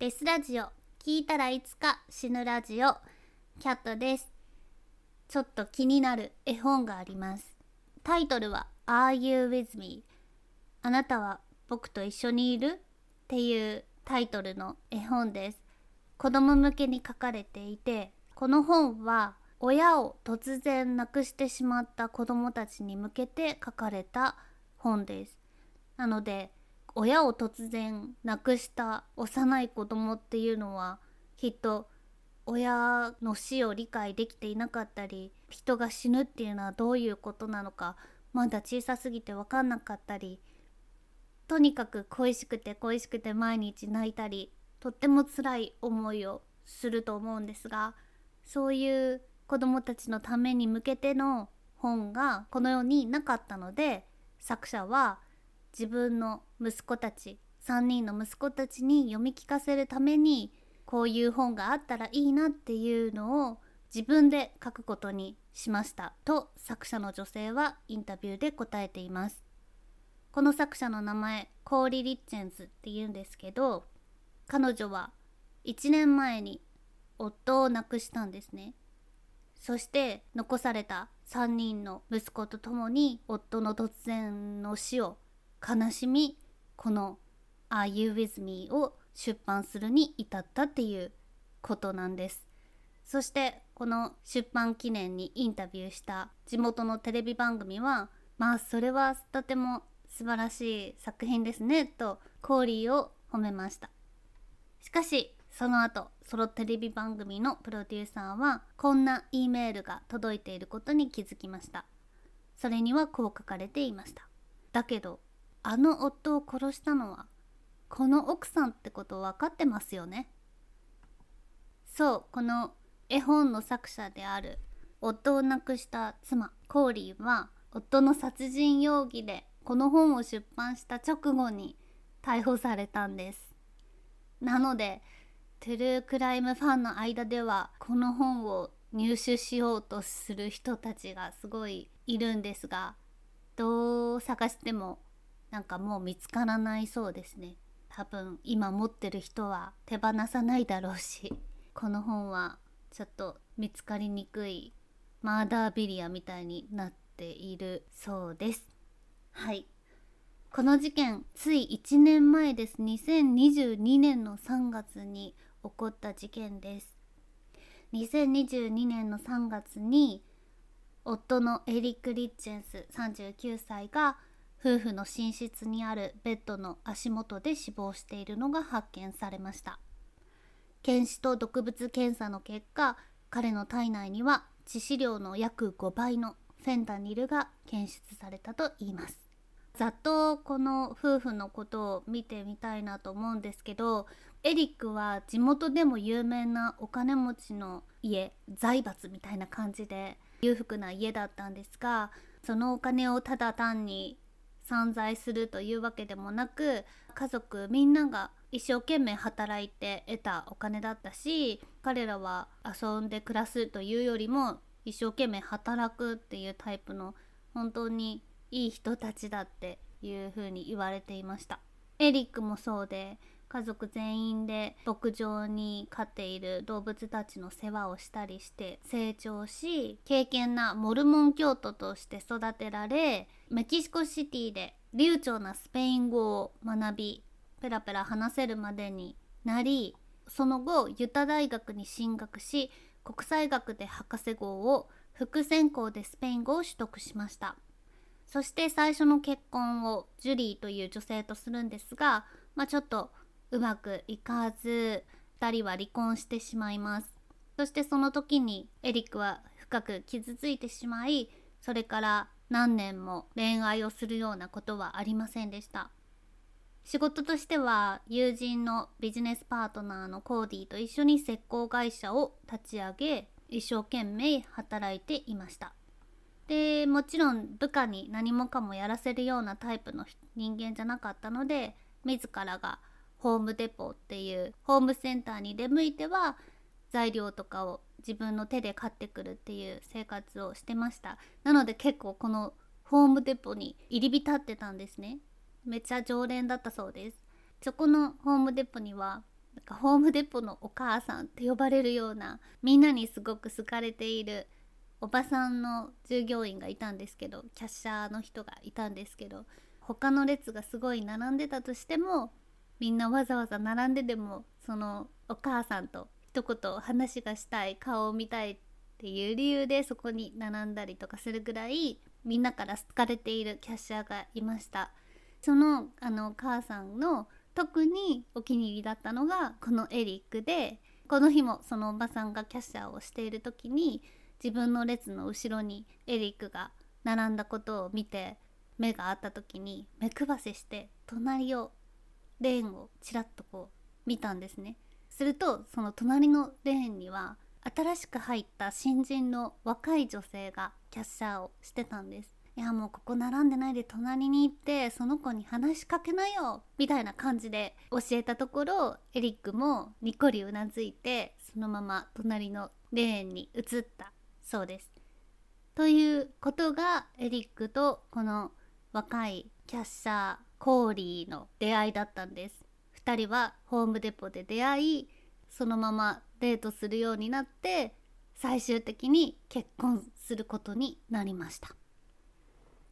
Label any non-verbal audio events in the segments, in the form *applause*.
デスラジオ。聞いたらいつか死ぬラジオ。キャットです。ちょっと気になる絵本があります。タイトルは Are You With Me? あなたは僕と一緒にいる？っていうタイトルの絵本です。子供向けに書かれていてこの本は親を突然亡くしてしまった子供たちに向けて書かれた本です。なので親を突然亡くした幼い子供っていうのはきっと親の死を理解できていなかったり人が死ぬっていうのはどういうことなのかまだ小さすぎて分かんなかったりとにかく恋しくて恋しくて毎日泣いたりとっても辛い思いをすると思うんですがそういう子どもたちのために向けての本がこの世になかったので作者は自分の息子たち3人の息子たちに読み聞かせるためにこういう本があったらいいなっていうのを自分で書くことにしました。と作者の女性はインタビューで答えています。この作者の名前コーリ・リッチェンズっていうんですけど彼女は1年前に夫を亡くしたんですね。そして残された3人の息子と共に夫の突然の死を悲しみこの「Are You With Me」を出版するに至ったっていうことなんです。そしてこの出版記念にインタビューした地元のテレビ番組はまあそれはとても素晴らしい作品ですねとコーリーを褒めました。しかしその後そのテレビ番組のプロデューサーはこんな E メールが届いていることに気づきました。それにはこう書かれていました。だけどあの夫を殺したのはこの奥さんってこと分かってますよね？そうこの絵本の作者である夫を亡くした妻コーリーは夫の殺人容疑でこの本を出版した直後に逮捕されたんです。なのでトゥルークライムファンの間ではこの本を入手しようとする人たちがすごいいるんですがどう探してもなんかもう見つからないそうですね。多分今持ってる人は手放さないだろうし *laughs* この本はちょっと見つかりにくいマーダービリアみたいになっているそうです。はい。この事件つい1年前です。2022年の3月に起こった事件です。2022年の3月に夫のエリック・リッチェンス39歳が夫婦の寝室にあるベッドの足元で死亡しているのが発見されました。検視と毒物検査の結果彼の体内には致死量の約5倍のフェンタニルが検出されたといいます。ざっとこの夫婦のことを見てみたいなと思うんですけどエリックは地元でも有名なお金持ちの家財閥みたいな感じで裕福な家だったんですがそのお金をただ単に散財するというわけでもなく家族みんなが一生懸命働いて得たお金だったし彼らは遊んで暮らすというよりも一生懸命働くっていうタイプの本当にいい人たちだっていうふうに言われていました。エリックもそうで家族全員で牧場に飼っている動物たちの世話をしたりして成長し敬虔なモルモン教徒として育てられメキシコシティで流暢なスペイン語を学びペラペラ話せるまでになりその後ユタ大学に進学し国際学で博士号を副専攻でスペイン語を取得しました。そして最初の結婚をジュリーという女性とするんですが、まあ、ちょっとうまくいかず2人は離婚してしまいます。そしてその時にエリックは深く傷ついてしまいそれから何年も恋愛をするようなことはありませんでした。仕事としては友人のビジネスパートナーのコーディと一緒に石膏会社を立ち上げ一生懸命働いていました。でもちろん部下に何もかもやらせるようなタイプの人間じゃなかったので自らがホームデポっていうホームセンターに出向いては材料とかを自分の手で買ってくるっていう生活をしてました。なので結構このホームデポに入り浸ってたんですね。めっちゃ常連だったそうです。そこのホームデポにはなんかホームデポのお母さんって呼ばれるようなみんなにすごく好かれているおばさんの従業員がいたんですけどキャッシャーの人がいたんですけど他の列がすごい並んでたとしてもみんなわざわざ並んででもそのお母さんと一言話がしたい顔を見たいっていう理由でそこに並んだりとかするぐらいみんなから好かれているキャッシャーがいました。そのあのお母さんの特にお気に入りだったのがこのエリックでこの日もそのおばさんがキャッシャーをしている時に自分の列の後ろにエリックが並んだことを見て目が合った時に目くばせして隣をレーンをちらっとこう見たんですねするとその隣のレーンには新しく入った新人の若い女性がキャッシャーをしてたんですいやもうここ並んでないで隣に行ってその子に話しかけなよみたいな感じで教えたところエリックもにっこりうなずいてそのまま隣のレーンに移ったそうです。ということがエリックとこの若いキャッシャーコーリーの出会いだったんです。2人はホームデポで出会いそのままデートするようになって最終的に結婚することになりました。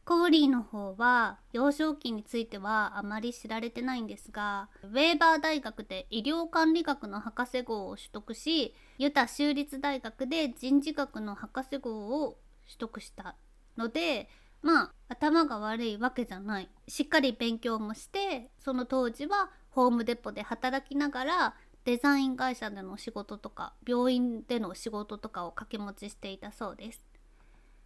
コーリーの方は幼少期についてはあまり知られてないんですがウェーバー大学で医療管理学の博士号を取得しユタ州立大学で人事学の博士号を取得したのでまあ頭が悪いわけじゃない。しっかり勉強もしてその当時はホームデポで働きながらデザイン会社での仕事とか病院での仕事とかを掛け持ちしていたそうです。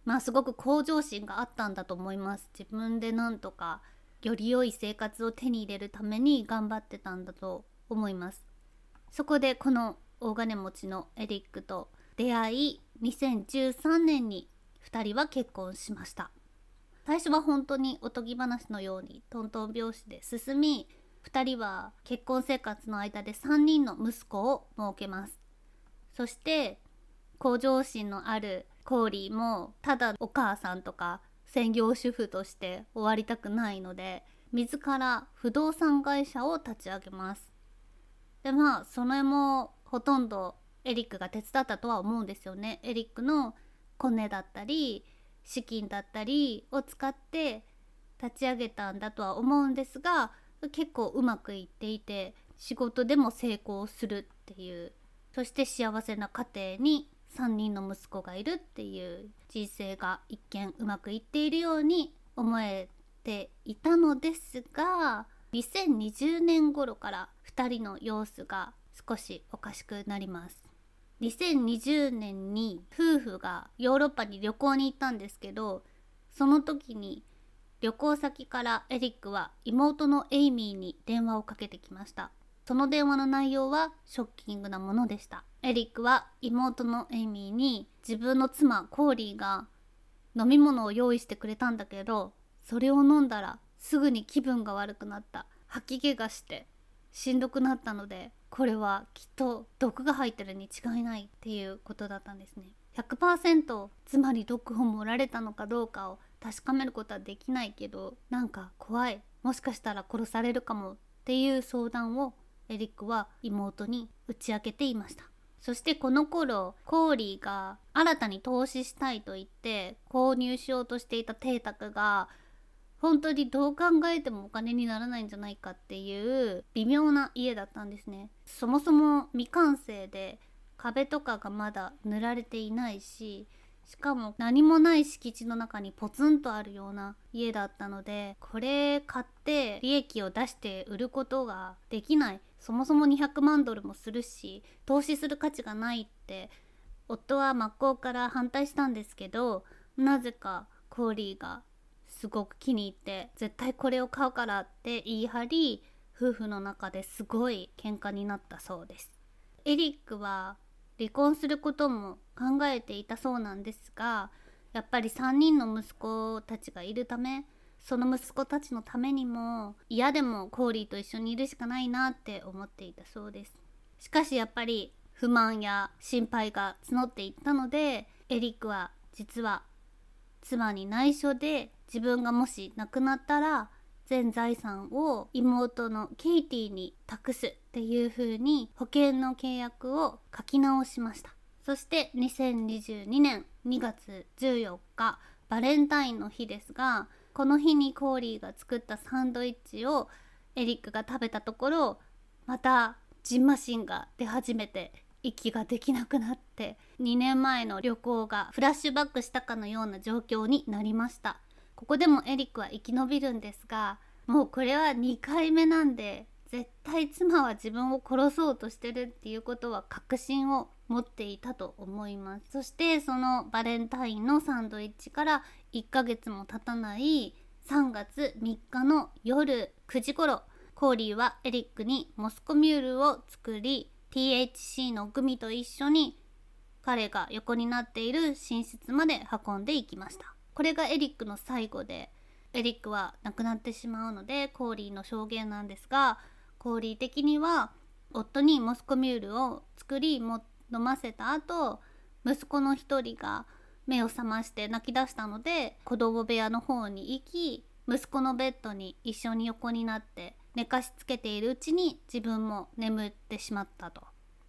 まあすごく向上心があったんだと思います。自分でなんとかより良い生活を手に入れるために頑張ってたんだと思います。そこでこの大金持ちのエリックと出会い2013年に2人は結婚しました。最初は本当におとぎ話のようにトントン拍子で進み2人は結婚生活の間で3人の息子を設けます。そして向上心のあるコーリーもただお母さんとか専業主婦として終わりたくないので自ら不動産会社を立ち上げます。でまあそれもほとんどエリックが手伝ったとは思うんですよね。エリックのコネだったり資金だったりを使って立ち上げたんだとは思うんですが結構うまくいっていて仕事でも成功するっていうそして幸せな家庭に3人の息子がいるっていう人生が一見うまくいっているように思えていたのですが2020年頃から2人の様子が少しおかしくなります。2020年に夫婦がヨーロッパに旅行に行ったんですけどその時に旅行先からエリックは妹のエイミーに電話をかけてきました。その電話の内容はショッキングなものでした。エリックは妹のエイミーに自分の妻コーリーが飲み物を用意してくれたんだけどそれを飲んだらすぐに気分が悪くなった。吐き気がしてしんどくなったのでこれはきっと毒が入ってるに違いないっていうことだったんですね。100%つまり毒を盛られたのかどうかを確かめることはできないけどなんか怖い。もしかしたら殺されるかもっていう相談をエリックは妹に打ち明けていました。そしてこの頃コーリーが新たに投資したいと言って購入しようとしていた邸宅が本当にどう考えてもお金にならないんじゃないかっていう微妙な家だったんですね。そもそも未完成で壁とかがまだ塗られていないししかも何もない敷地の中にポツンとあるような家だったのでこれ買って利益を出して売ることができない。そもそも200万ドルもするし投資する価値がないって夫は真っ向から反対したんですけどなぜかコーリーがすごく気に入って絶対これを買うからって言い張り夫婦の中ですごい喧嘩になったそうです。エリックは離婚することも考えていたそうなんですがやっぱり3人の息子たちがいるためその息子たちのためにも嫌でもコーリーと一緒にいるしかないなって思っていたそうです。しかしやっぱり不満や心配が募っていったのでエリックは実は妻に内緒で自分がもし亡くなったら全財産を妹のケイティに託すっていう風に保険の契約を書き直しました。そして2022年2月14日バレンタインの日ですがこの日にコーリーが作ったサンドイッチをエリックが食べたところまたジンマシンが出始めて息ができなくなって2年前の旅行がフラッシュバックしたかのような状況になりました。ここでもエリックは生き延びるんですがもうこれは2回目なんで絶対妻は自分を殺そうとしてるっていうことは確信を持っていたと思います。そしてそのバレンタインのサンドイッチから1ヶ月も経たない3月3日の夜9時頃コーリーはエリックにモスコミュールを作り THC のグミと一緒に彼が横になっている寝室まで運んでいきました。これがエリックの最後でエリックは亡くなってしまうのでコーリーの証言なんですがコーリー的には夫にモスコミュールを作りも飲ませた後息子の一人が目を覚まして泣き出したので子供部屋の方に行き息子のベッドに一緒に横になって寝かしつけているうちに自分も眠ってしまったと。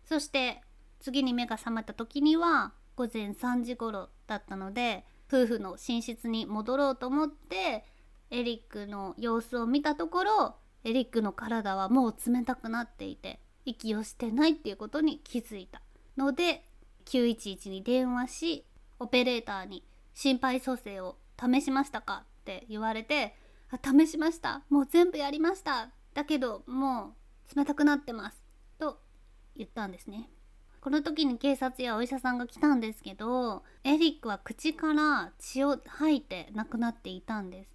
そして次に目が覚めた時には午前3時頃だったので夫婦の寝室に戻ろうと思ってエリックの様子を見たところエリックの体はもう冷たくなっていて息をしてないっていうことに気づいた。ので911に電話しオペレーターに心肺蘇生を試しましたかって言われて試しました。もう全部やりました。だけどもう冷たくなってます。と言ったんですね。この時に警察やお医者さんが来たんですけどエリックは口から血を吐いて亡くなっていたんです。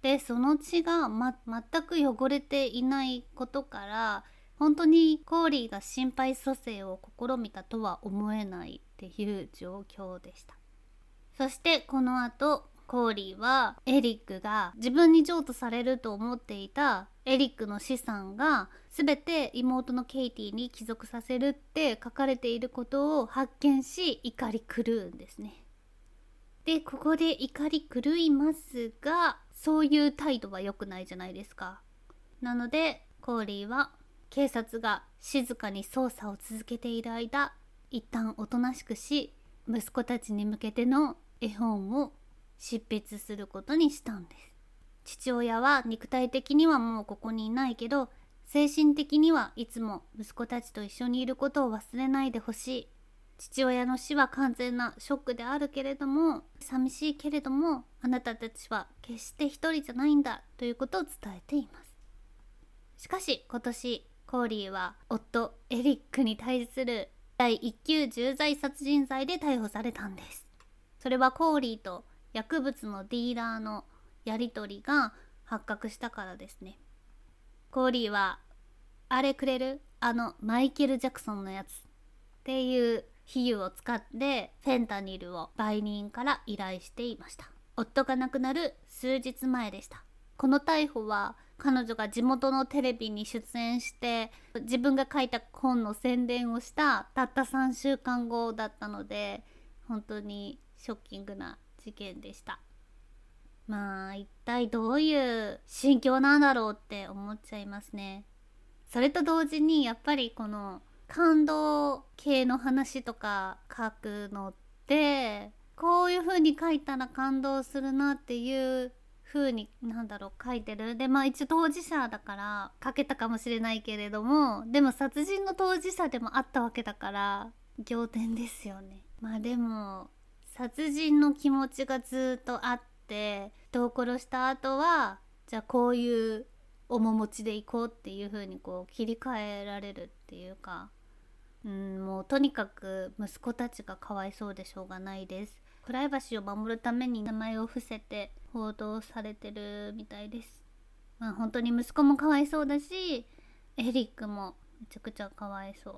でその血が、ま、全く汚れていないことから本当にコーリーが心肺蘇生を試みたとは思えないっていう状況でした。そしてこの後コーリーはエリックが自分に譲渡されると思っていたエリックの資産が全て妹のケイティに帰属させるって書かれていることを発見し怒り狂うんですね。でここで怒り狂いますがそういう態度は良くないじゃないですか。なのでコーリーは警察が静かに捜査を続けている間一旦おとなしくし息子たちに向けての絵本を執筆することにしたんです。父親は肉体的にはもうここにいないけど精神的にはいつも息子たちと一緒にいることを忘れないでほしい。父親の死は完全なショックであるけれども寂しいけれどもあなたたちは決して一人じゃないんだということを伝えています。しかし今年コーリーは夫エリックに対する第1級重罪殺人罪で逮捕されたんです。それはコーリーと薬物のディーラーのやり取りが発覚したからですね。コーリーはあれくれる？あのマイケル・ジャクソンのやつっていう比喩を使ってフェンタニルを売人から依頼していました。夫が亡くなる数日前でした。この逮捕は彼女が地元のテレビに出演して自分が書いた本の宣伝をしたたった3週間後だったので本当にショッキングな事件でした。まあ一体どういう心境なんだろうって思っちゃいますね。それと同時にやっぱりこの感動系の話とか書くのってこういう風に書いたら感動するなっていう風になんだろう書いてる。でまあ一応当事者だから書けたかもしれないけれどもでも殺人の当事者でもあったわけだから仰天ですよね。まあでも殺人の気持ちがずっとあって人を殺した後はじゃあこういう面持ちでいこうっていう風にこう切り替えられるっていうかうんもうとにかく息子たちがかわいそうでしょうがないです。プライバシーを守るために名前を伏せて報道されてるみたいです。まあ本当に息子もかわいそうだしエリックもめちゃくちゃかわいそう。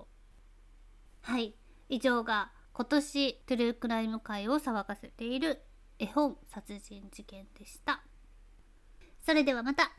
はい以上が今年トゥルークライム界を騒がせている絵本殺人事件でした。それではまた。